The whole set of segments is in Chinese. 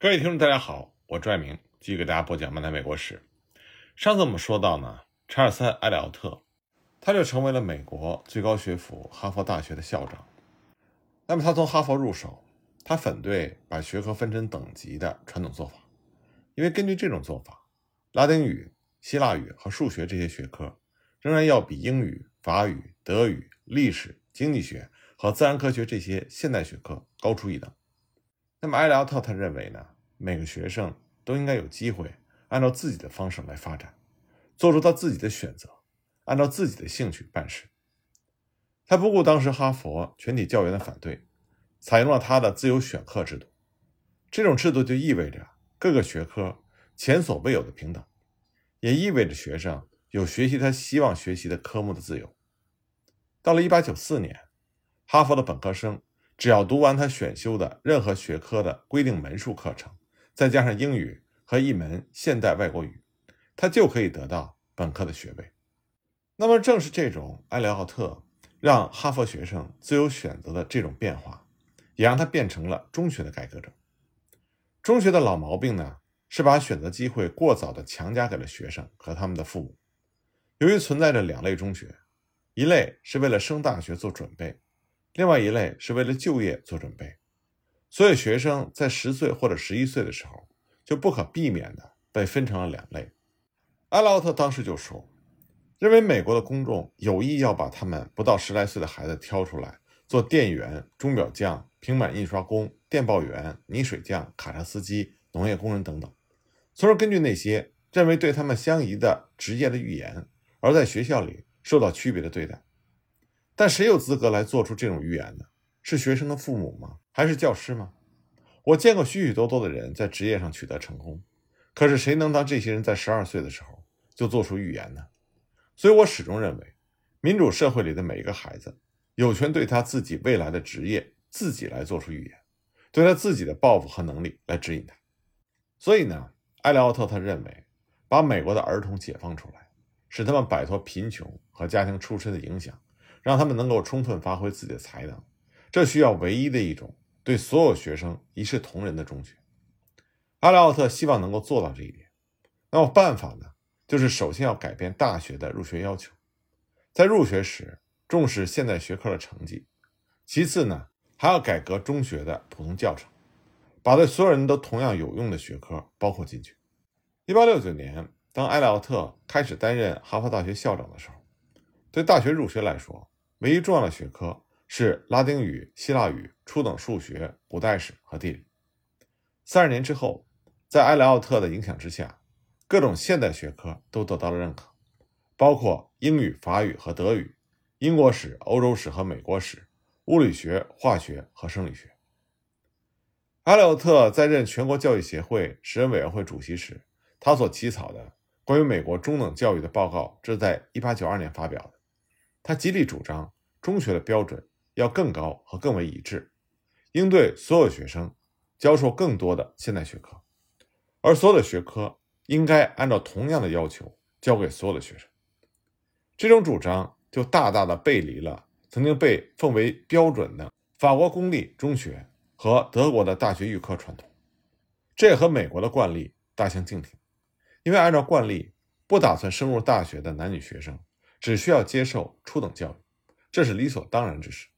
各位听众，大家好，我朱爱明继续给大家播讲漫谈美国史。上次我们说到呢，查尔斯·埃里奥特，他就成为了美国最高学府哈佛大学的校长。那么他从哈佛入手，他反对把学科分成等级的传统做法，因为根据这种做法，拉丁语、希腊语和数学这些学科仍然要比英语、法语、德语、历史、经济学和自然科学这些现代学科高出一等。那么埃里奥特他认为呢，每个学生都应该有机会按照自己的方式来发展，做出他自己的选择，按照自己的兴趣办事。他不顾当时哈佛全体教员的反对，采用了他的自由选课制度。这种制度就意味着各个学科前所未有的平等，也意味着学生有学习他希望学习的科目的自由。到了1894年，哈佛的本科生。只要读完他选修的任何学科的规定门数课程，再加上英语和一门现代外国语，他就可以得到本科的学位。那么，正是这种埃里奥特让哈佛学生自由选择的这种变化，也让他变成了中学的改革者。中学的老毛病呢，是把选择机会过早的强加给了学生和他们的父母。由于存在着两类中学，一类是为了升大学做准备。另外一类是为了就业做准备，所以学生在十岁或者十一岁的时候就不可避免的被分成了两类。艾劳特当时就说，认为美国的公众有意要把他们不到十来岁的孩子挑出来做店员、钟表匠、平板印刷工、电报员、泥水匠、卡车司机、农业工人等等，从而根据那些认为对他们相宜的职业的预言，而在学校里受到区别的对待。但谁有资格来做出这种预言呢？是学生的父母吗？还是教师吗？我见过许许多多的人在职业上取得成功，可是谁能当这些人在十二岁的时候就做出预言呢？所以我始终认为，民主社会里的每一个孩子有权对他自己未来的职业自己来做出预言，对他自己的抱负和能力来指引他。所以呢，埃里奥特他认为，把美国的儿童解放出来，使他们摆脱贫穷和家庭出身的影响。让他们能够充分发挥自己的才能，这需要唯一的一种对所有学生一视同仁的中学。阿里奥特希望能够做到这一点。那么办法呢？就是首先要改变大学的入学要求，在入学时重视现代学科的成绩；其次呢，还要改革中学的普通教程，把对所有人都同样有用的学科包括进去。一八六九年，当埃里奥特开始担任哈佛大学校长的时候。对大学入学来说，唯一重要的学科是拉丁语、希腊语、初等数学、古代史和地理。三十年之后，在埃莱奥特的影响之下，各种现代学科都得到了认可，包括英语、法语和德语、英国史、欧洲史和美国史、物理学、化学和生理学。埃莱奥特在任全国教育协会时任委员会主席时，他所起草的关于美国中等教育的报告，这是在1892年发表的。他极力主张中学的标准要更高和更为一致，应对所有学生教授更多的现代学科，而所有的学科应该按照同样的要求教给所有的学生。这种主张就大大的背离了曾经被奉为标准的法国公立中学和德国的大学预科传统，这也和美国的惯例大相径庭。因为按照惯例，不打算升入大学的男女学生。只需要接受初等教育，这是理所当然之事。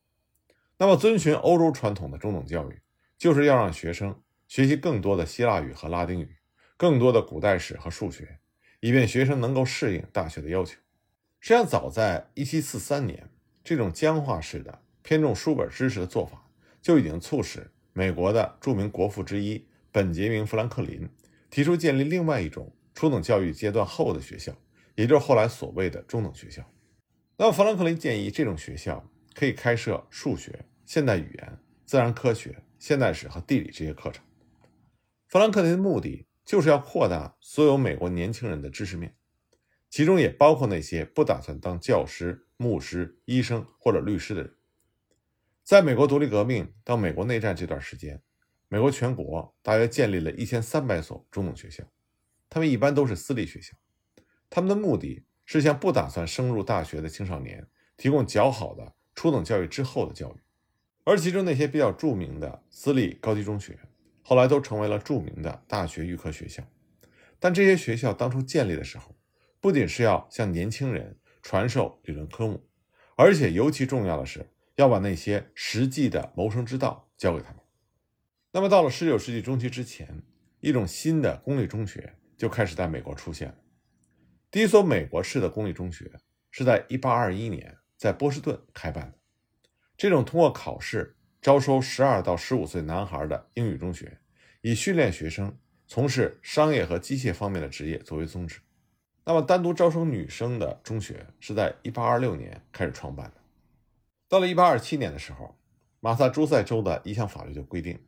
那么，遵循欧洲传统的中等教育，就是要让学生学习更多的希腊语和拉丁语，更多的古代史和数学，以便学生能够适应大学的要求。实际上，早在1743年，这种僵化式的偏重书本知识的做法，就已经促使美国的著名国父之一本杰明·富兰克林提出建立另外一种初等教育阶段后的学校。也就是后来所谓的中等学校。那么，富兰克林建议这种学校可以开设数学、现代语言、自然科学、现代史和地理这些课程。富兰克林的目的就是要扩大所有美国年轻人的知识面，其中也包括那些不打算当教师、牧师、医生或者律师的人。在美国独立革命到美国内战这段时间，美国全国大约建立了一千三百所中等学校，他们一般都是私立学校。他们的目的是向不打算升入大学的青少年提供较好的初等教育之后的教育，而其中那些比较著名的私立高级中学，后来都成为了著名的大学预科学校。但这些学校当初建立的时候，不仅是要向年轻人传授理论科目，而且尤其重要的是要把那些实际的谋生之道教给他们。那么到了19世纪中期之前，一种新的公立中学就开始在美国出现了。第一所美国式的公立中学是在1821年在波士顿开办的。这种通过考试招收12到15岁男孩的英语中学，以训练学生。从事商业和机械方面的职业作为宗旨。那么，单独招收女生的中学是在1826年开始创办的。到了1827年的时候，马萨诸塞州的一项法律就规定，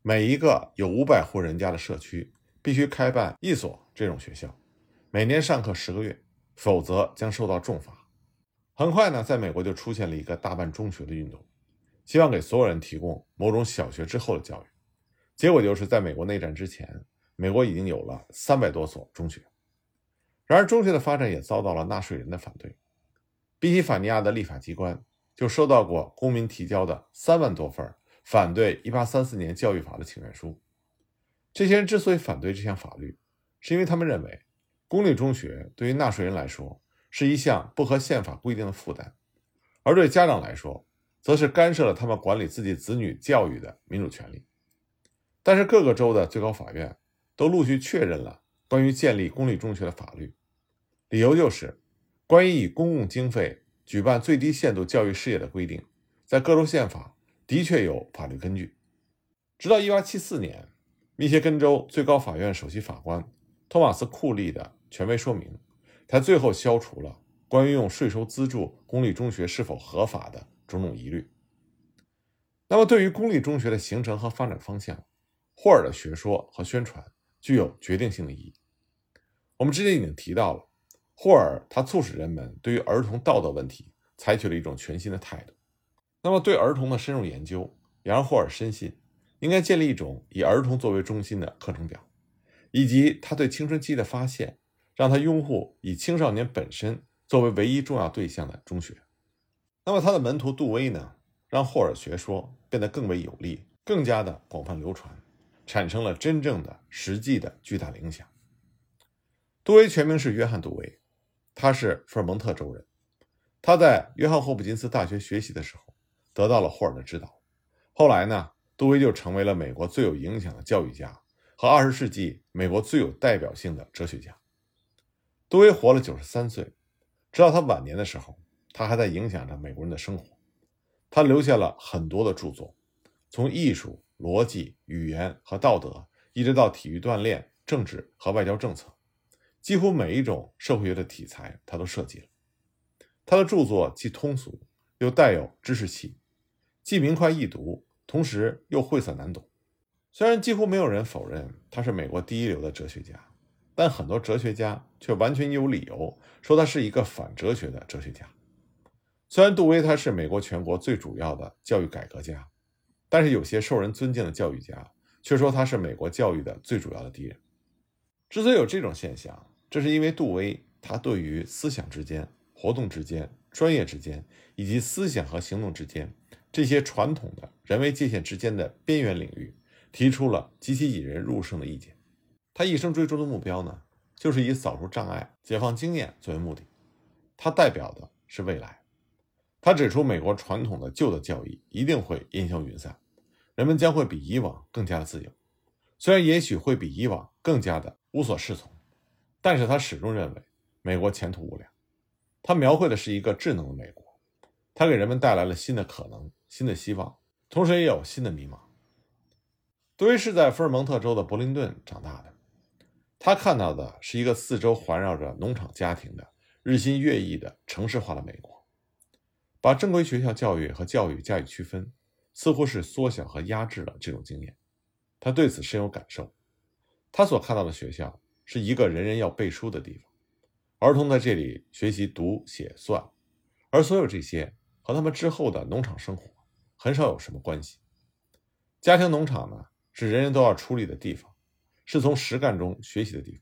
每一个有500户人家的社区必须开办一所这种学校，每年上课十个月，否则将受到重罚。很快呢，在美国就出现了一个大办中学的运动，希望给所有人提供某种小学之后的教育。结果就是在美国内战之前。美国已经有了三百多所中学，然而中学的发展也遭到了纳税人的反对。宾夕法尼亚的立法机关就收到过公民提交的三万多份反对1834年教育法的请愿书。这些人之所以反对这项法律，是因为他们认为公立中学对于纳税人来说是一项不合宪法规定的负担，而对家长来说，则是干涉了他们管理自己子女教育的民主权利。但是各个州的最高法院。都陆续确认了关于建立公立中学的法律，理由就是关于以公共经费举办最低限度教育事业的规定，在各州宪法的确有法律根据。直到1874年，密歇根州最高法院首席法官托马斯·库利的权威说明，才最后消除了关于用税收资助公立中学是否合法的种种疑虑。那么，对于公立中学的形成和发展方向，霍尔的学说和宣传。具有决定性的意义。我们之前已经提到了，霍尔他促使人们对于儿童道德问题采取了一种全新的态度。那么，对儿童的深入研究也让霍尔深信，应该建立一种以儿童作为中心的课程表，以及他对青春期的发现，让他拥护以青少年本身作为唯一重要对象的中学。那么，他的门徒杜威呢，让霍尔学说变得更为有力，更加的广泛流传。产生了真正的、实际的巨大影响。杜威全名是约翰·杜威，他是弗尔蒙特州人。他在约翰霍普金斯大学学习的时候，得到了霍尔的指导。后来呢，杜威就成为了美国最有影响的教育家和二十世纪美国最有代表性的哲学家。杜威活了九十三岁，直到他晚年的时候，他还在影响着美国人的生活。他留下了很多的著作，从艺术。逻辑、语言和道德，一直到体育锻炼、政治和外交政策，几乎每一种社会学的题材，他都涉及了。他的著作既通俗又带有知识气，既明快易读，同时又晦涩难懂。虽然几乎没有人否认他是美国第一流的哲学家，但很多哲学家却完全有理由说他是一个反哲学的哲学家。虽然杜威他是美国全国最主要的教育改革家。但是有些受人尊敬的教育家却说他是美国教育的最主要的敌人。之所以有这种现象，这是因为杜威他对于思想之间、活动之间、专业之间以及思想和行动之间这些传统的人为界限之间的边缘领域，提出了极其引人入胜的意见。他一生追逐的目标呢，就是以扫除障碍、解放经验作为目的。他代表的是未来。他指出，美国传统的旧的教义一定会烟消云散。人们将会比以往更加的自由，虽然也许会比以往更加的无所适从，但是他始终认为美国前途无量。他描绘的是一个智能的美国，他给人们带来了新的可能、新的希望，同时也有新的迷茫。杜威是在福尔蒙特州的伯林顿长大的，他看到的是一个四周环绕着农场家庭的日新月异的城市化的美国，把正规学校教育和教育加以区分。似乎是缩小和压制了这种经验，他对此深有感受。他所看到的学校是一个人人要背书的地方，儿童在这里学习读写算，而所有这些和他们之后的农场生活很少有什么关系。家庭农场呢，是人人都要出力的地方，是从实干中学习的地方。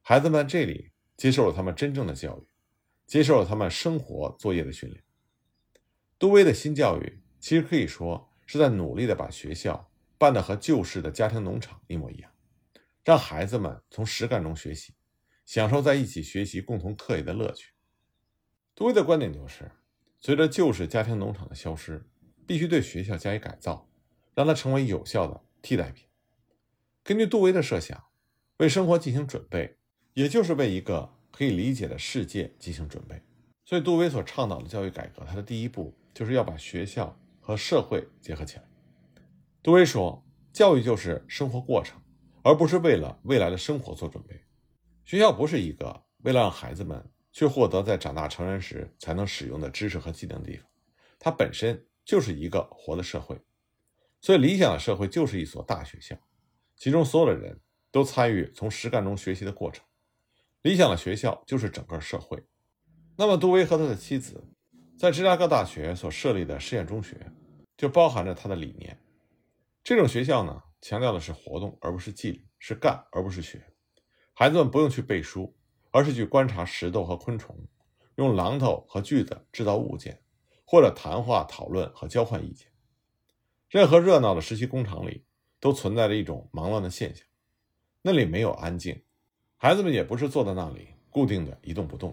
孩子们这里接受了他们真正的教育，接受了他们生活作业的训练。杜威的新教育。其实可以说是在努力的把学校办的和旧式的家庭农场一模一样，让孩子们从实干中学习，享受在一起学习、共同课业的乐趣。杜威的观点就是，随着旧式家庭农场的消失，必须对学校加以改造，让它成为有效的替代品。根据杜威的设想，为生活进行准备，也就是为一个可以理解的世界进行准备。所以，杜威所倡导的教育改革，它的第一步就是要把学校和社会结合起来。杜威说：“教育就是生活过程，而不是为了未来的生活做准备。学校不是一个为了让孩子们去获得在长大成人时才能使用的知识和技能的地方，它本身就是一个活的社会。所以，理想的社会就是一所大学校，其中所有的人都参与从实干中学习的过程。理想的学校就是整个社会。那么，杜威和他的妻子在芝加哥大学所设立的实验中学，就包含着他的理念。”这种学校呢，强调的是活动，而不是纪律；是干，而不是学。孩子们不用去背书，而是去观察石头和昆虫，用榔头和锯子制造物件，或者谈话、讨论和交换意见。任何热闹的实习工厂里都存在着一种忙乱的现象，那里没有安静，孩子们也不是坐在那里固定的一动不动。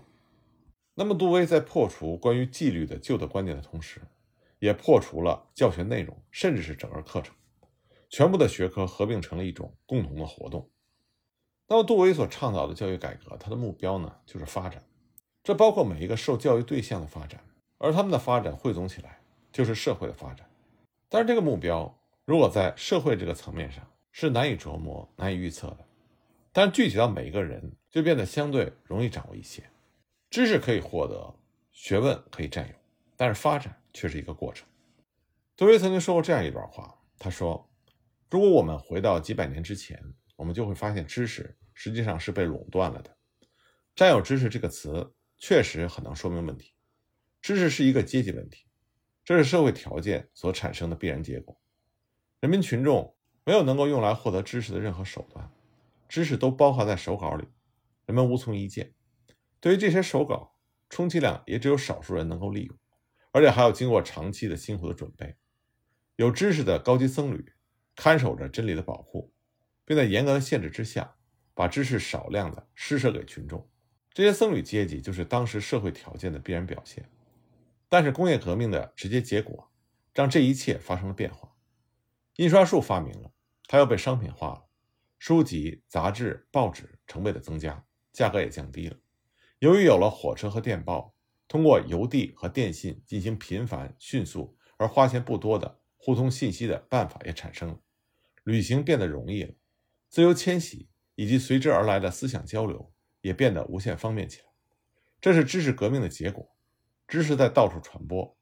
那么，杜威在破除关于纪律的旧的观念的同时，也破除了教学内容，甚至是整个课程。全部的学科合并成了一种共同的活动。那么，杜威所倡导的教育改革，它的目标呢，就是发展。这包括每一个受教育对象的发展，而他们的发展汇总起来就是社会的发展。但是，这个目标如果在社会这个层面上是难以琢磨、难以预测的，但具体到每一个人，就变得相对容易掌握一些。知识可以获得，学问可以占有，但是发展却是一个过程。杜威曾经说过这样一段话，他说。如果我们回到几百年之前，我们就会发现知识实际上是被垄断了的。占有知识这个词确实很能说明问题。知识是一个阶级问题，这是社会条件所产生的必然结果。人民群众没有能够用来获得知识的任何手段，知识都包含在手稿里，人们无从一见。对于这些手稿，充其量也只有少数人能够利用，而且还要经过长期的辛苦的准备。有知识的高级僧侣。看守着真理的保护，并在严格的限制之下，把知识少量的施舍给群众。这些僧侣阶级就是当时社会条件的必然表现。但是工业革命的直接结果，让这一切发生了变化。印刷术发明了，它又被商品化了，书籍、杂志、报纸成倍的增加，价格也降低了。由于有了火车和电报，通过邮递和电信进行频繁、迅速而花钱不多的互通信息的办法也产生了。旅行变得容易了，自由迁徙以及随之而来的思想交流也变得无限方便起来。这是知识革命的结果，知识在到处传播。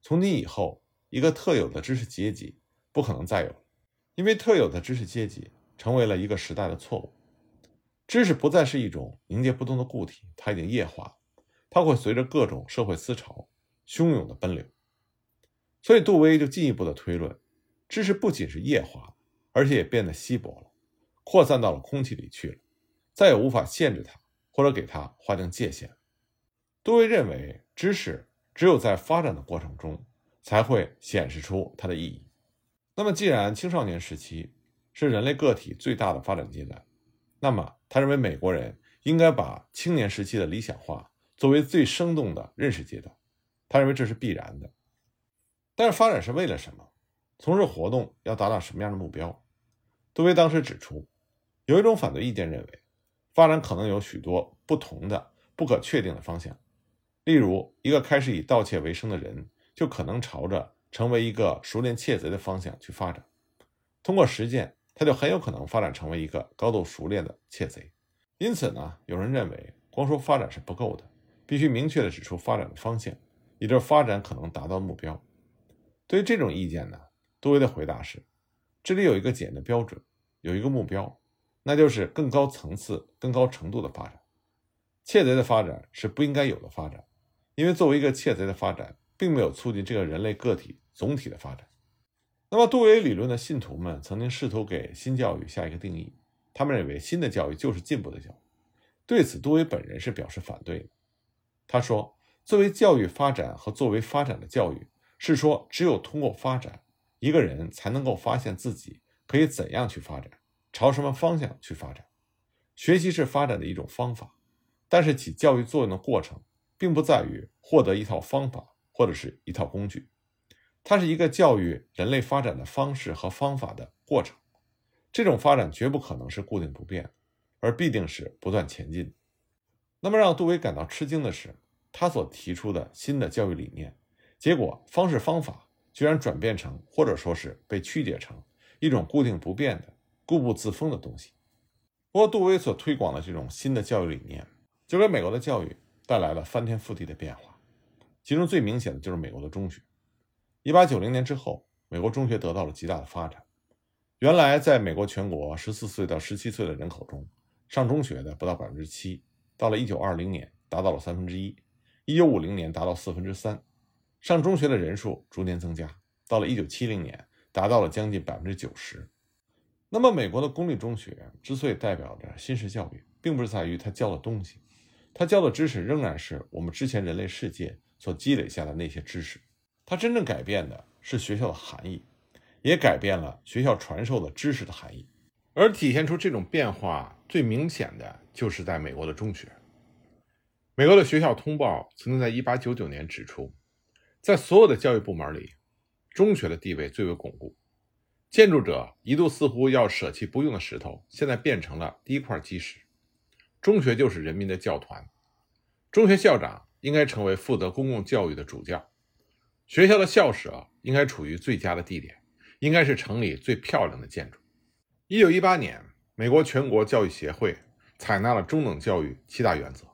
从今以后，一个特有的知识阶级不可能再有，因为特有的知识阶级成为了一个时代的错误。知识不再是一种凝结不动的固体，它已经液化，它会随着各种社会思潮汹涌的奔流。所以，杜威就进一步的推论，知识不仅是液化。而且也变得稀薄了，扩散到了空气里去了，再也无法限制它或者给它划定界限。杜威认为，知识只有在发展的过程中才会显示出它的意义。那么，既然青少年时期是人类个体最大的发展阶段，那么他认为美国人应该把青年时期的理想化作为最生动的认识阶段。他认为这是必然的。但是，发展是为了什么？从事活动要达到什么样的目标？杜威当时指出，有一种反对意见认为，发展可能有许多不同的、不可确定的方向。例如，一个开始以盗窃为生的人，就可能朝着成为一个熟练窃贼的方向去发展。通过实践，他就很有可能发展成为一个高度熟练的窃贼。因此呢，有人认为，光说发展是不够的，必须明确的指出发展的方向，也就是发展可能达到目标。对于这种意见呢，杜威的回答是。这里有一个检验的标准，有一个目标，那就是更高层次、更高程度的发展。窃贼的发展是不应该有的发展，因为作为一个窃贼的发展，并没有促进这个人类个体总体的发展。那么，杜威理论的信徒们曾经试图给新教育下一个定义，他们认为新的教育就是进步的教育。对此，杜威本人是表示反对的。他说：“作为教育发展和作为发展的教育，是说只有通过发展。”一个人才能够发现自己可以怎样去发展，朝什么方向去发展。学习是发展的一种方法，但是起教育作用的过程，并不在于获得一套方法或者是一套工具，它是一个教育人类发展的方式和方法的过程。这种发展绝不可能是固定不变，而必定是不断前进。那么，让杜威感到吃惊的是，他所提出的新的教育理念，结果方式方法居然转变成，或者说是被曲解成一种固定不变的、固步自封的东西。不过，杜威所推广的这种新的教育理念，就给美国的教育带来了翻天覆地的变化。其中最明显的就是美国的中学。一八九零年之后，美国中学得到了极大的发展。原来，在美国全国十四岁到十七岁的人口中，上中学的不到百分之七。到了一九二零年，达到了三分之一；一九五零年达到四分之三，上中学的人数逐年增加。到了一九七零年，达到了将近百分之九十。那么，美国的公立中学之所以代表着新式教育，并不是在于它教的东西，它教的知识仍然是我们之前人类世界所积累下的那些知识。它真正改变的是学校的含义，也改变了学校传授的知识的含义。而体现出这种变化最明显的就是在美国的中学。美国的学校通报曾经在1899年指出，在所有的教育部门里，中学的地位最为巩固。建筑者一度似乎要舍弃不用的石头，现在变成了第一块基石。中学就是人民的教团，中学校长应该成为负责公共教育的主教，学校的校舍应该处于最佳的地点，应该是城里最漂亮的建筑。一九一八年，美国全国教育协会采纳了中等教育七大原则，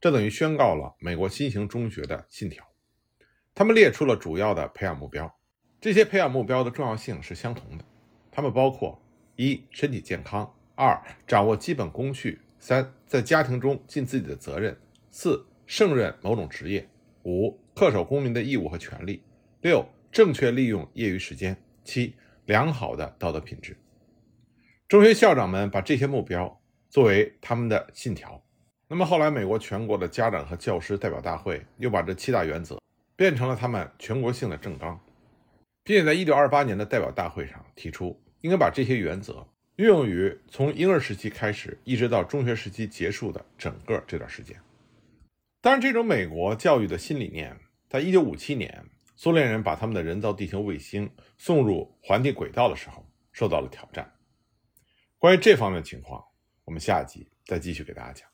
这等于宣告了美国新型中学的信条。他们列出了主要的培养目标，这些培养目标的重要性是相同的。它们包括：一、身体健康；二、掌握基本工序；三、在家庭中尽自己的责任；四、胜任某种职业；五、恪守公民的义务和权利；六、正确利用业余时间；七、良好的道德品质。中学校长们把这些目标作为他们的信条。那么后来，美国全国的家长和教师代表大会又把这七大原则变成了他们全国性的政纲，并且在1928年的代表大会上提出，应该把这些原则运用于从婴儿时期开始一直到中学时期结束的整个这段时间。当然，这种美国教育的新理念，在一九五七年苏联人把他们的人造地球卫星送入环地轨道的时候，受到了挑战。关于这方面的情况，我们下集再继续给大家讲。